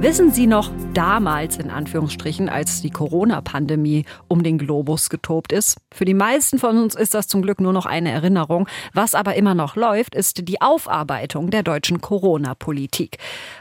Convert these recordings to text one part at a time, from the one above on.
Wissen Sie noch damals in Anführungsstrichen, als die Corona-Pandemie um den Globus getobt ist? Für die meisten von uns ist das zum Glück nur noch eine Erinnerung. Was aber immer noch läuft, ist die Aufarbeitung der deutschen Corona-Politik.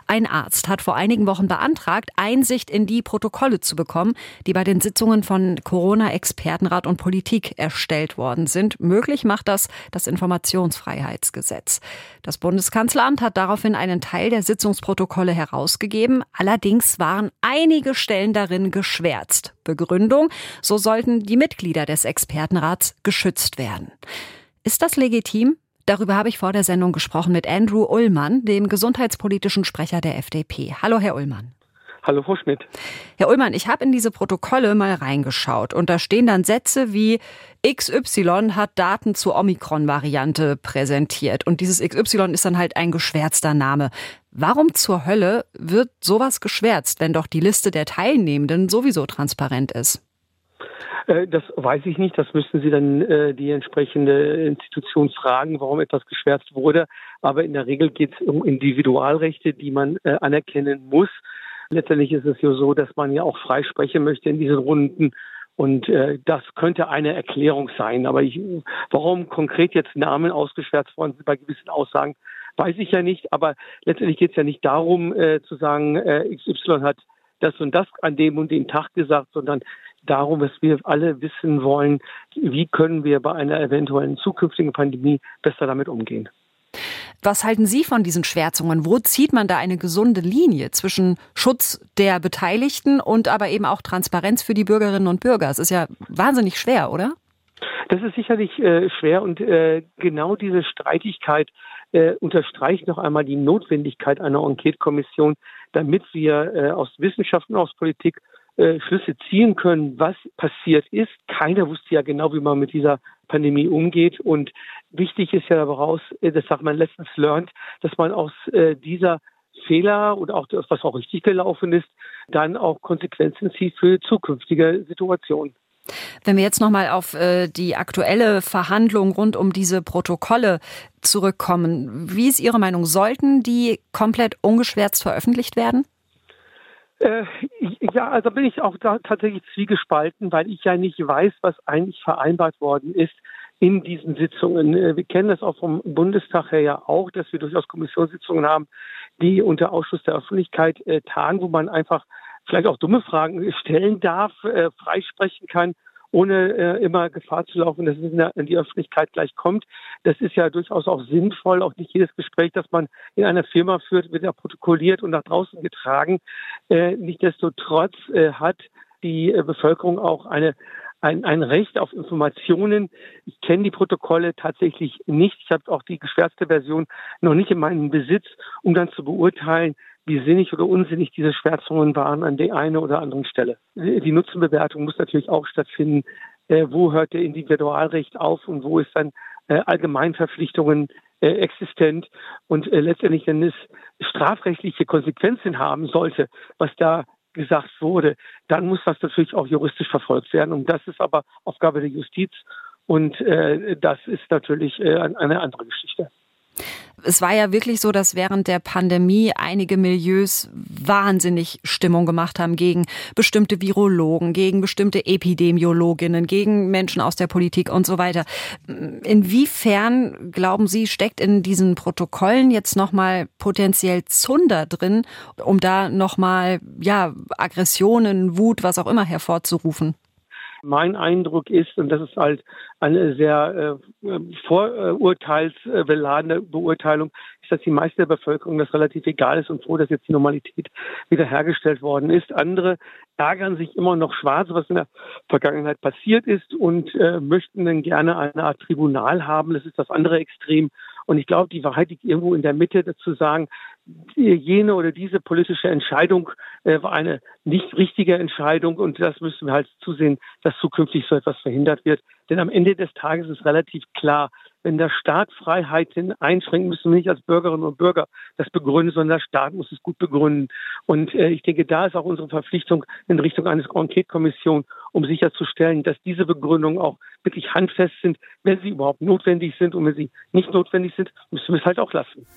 Ein Arzt hat vor einigen Wochen beantragt, Einsicht in die Protokolle zu bekommen, die bei den Sitzungen von Corona-Expertenrat und Politik erstellt worden sind. Möglich macht das das Informationsfreiheitsgesetz. Das Bundeskanzleramt hat daraufhin einen Teil der Sitzungsprotokolle herausgegeben. Allerdings waren einige Stellen darin geschwärzt. Begründung, so sollten die Mitglieder des Expertenrats geschützt werden. Ist das legitim? Darüber habe ich vor der Sendung gesprochen mit Andrew Ullmann, dem gesundheitspolitischen Sprecher der FDP. Hallo, Herr Ullmann. Hallo, Frau Schmidt. Herr Ullmann, ich habe in diese Protokolle mal reingeschaut und da stehen dann Sätze wie XY hat Daten zur Omikron-Variante präsentiert und dieses XY ist dann halt ein geschwärzter Name. Warum zur Hölle wird sowas geschwärzt, wenn doch die Liste der Teilnehmenden sowieso transparent ist? Äh, das weiß ich nicht. Das müssten Sie dann äh, die entsprechende Institution fragen, warum etwas geschwärzt wurde. Aber in der Regel geht es um Individualrechte, die man äh, anerkennen muss. Letztendlich ist es ja so, dass man ja auch frei sprechen möchte in diesen Runden. Und äh, das könnte eine Erklärung sein. Aber ich, warum konkret jetzt Namen ausgeschwärzt worden sind bei gewissen Aussagen, weiß ich ja nicht. Aber letztendlich geht es ja nicht darum, äh, zu sagen, äh, XY hat das und das an dem und dem Tag gesagt, sondern darum, dass wir alle wissen wollen, wie können wir bei einer eventuellen zukünftigen Pandemie besser damit umgehen. Was halten Sie von diesen Schwärzungen? Wo zieht man da eine gesunde Linie zwischen Schutz der Beteiligten und aber eben auch Transparenz für die Bürgerinnen und Bürger? Es ist ja wahnsinnig schwer, oder? Das ist sicherlich äh, schwer und äh, genau diese Streitigkeit äh, unterstreicht noch einmal die Notwendigkeit einer Enquete-Kommission, damit wir äh, aus Wissenschaft und aus Politik äh, Schlüsse ziehen können, was passiert ist. Keiner wusste ja genau, wie man mit dieser Pandemie umgeht. Und wichtig ist ja daraus, äh, das sagt man Lessons learned, dass man aus äh, dieser Fehler und auch das, was auch richtig gelaufen ist, dann auch Konsequenzen zieht für zukünftige Situationen. Wenn wir jetzt nochmal auf die aktuelle Verhandlung rund um diese Protokolle zurückkommen, wie ist Ihre Meinung? Sollten die komplett ungeschwärzt veröffentlicht werden? Äh, ja, also bin ich auch da tatsächlich zwiegespalten, weil ich ja nicht weiß, was eigentlich vereinbart worden ist in diesen Sitzungen. Äh, wir kennen das auch vom Bundestag her ja auch, dass wir durchaus Kommissionssitzungen haben, die unter Ausschuss der Öffentlichkeit äh, tagen, wo man einfach vielleicht auch dumme Fragen stellen darf, äh, freisprechen kann ohne äh, immer Gefahr zu laufen, dass es in, der, in, die Öffentlichkeit gleich kommt. Das ist ja durchaus auch sinnvoll. Auch nicht jedes Gespräch, das man in einer Firma führt, wird ja protokolliert und nach draußen getragen. Äh, Nichtsdestotrotz äh, hat die äh, Bevölkerung auch eine ein, ein Recht auf Informationen. Ich kenne die Protokolle tatsächlich nicht. Ich habe auch die geschwärzte Version noch nicht in meinem Besitz, um dann zu beurteilen, wie sinnig oder unsinnig diese Schwärzungen waren an der einen oder anderen Stelle. Die Nutzenbewertung muss natürlich auch stattfinden. Äh, wo hört der Individualrecht auf und wo ist dann äh, Allgemeinverpflichtungen äh, existent und äh, letztendlich, wenn es strafrechtliche Konsequenzen haben sollte, was da gesagt wurde, dann muss das natürlich auch juristisch verfolgt werden. Und das ist aber Aufgabe der Justiz und äh, das ist natürlich äh, eine andere Geschichte. Es war ja wirklich so, dass während der Pandemie einige Milieus wahnsinnig Stimmung gemacht haben gegen bestimmte Virologen, gegen bestimmte Epidemiologinnen, gegen Menschen aus der Politik und so weiter. Inwiefern, glauben Sie, steckt in diesen Protokollen jetzt nochmal potenziell Zunder drin, um da nochmal, ja, Aggressionen, Wut, was auch immer hervorzurufen? Mein Eindruck ist, und das ist halt eine sehr äh, vorurteilsbeladene Beurteilung, ist, dass die meiste der Bevölkerung das relativ egal ist und froh, dass jetzt die Normalität wiederhergestellt worden ist. Andere ärgern sich immer noch schwarz, was in der Vergangenheit passiert ist und äh, möchten dann gerne eine Art Tribunal haben. Das ist das andere Extrem. Und ich glaube, die Wahrheit liegt irgendwo in der Mitte, zu sagen, jene oder diese politische Entscheidung äh, war eine nicht richtige Entscheidung und das müssen wir halt zusehen, dass zukünftig so etwas verhindert wird. Denn am Ende des Tages ist relativ klar, wenn der Staat Freiheiten einschränkt, müssen wir nicht als Bürgerinnen und Bürger das begründen, sondern der Staat muss es gut begründen. Und äh, ich denke, da ist auch unsere Verpflichtung in Richtung eines Enquete-Kommission, um sicherzustellen, dass diese Begründungen auch wirklich handfest sind, wenn sie überhaupt notwendig sind. Und wenn sie nicht notwendig sind, müssen wir es halt auch lassen.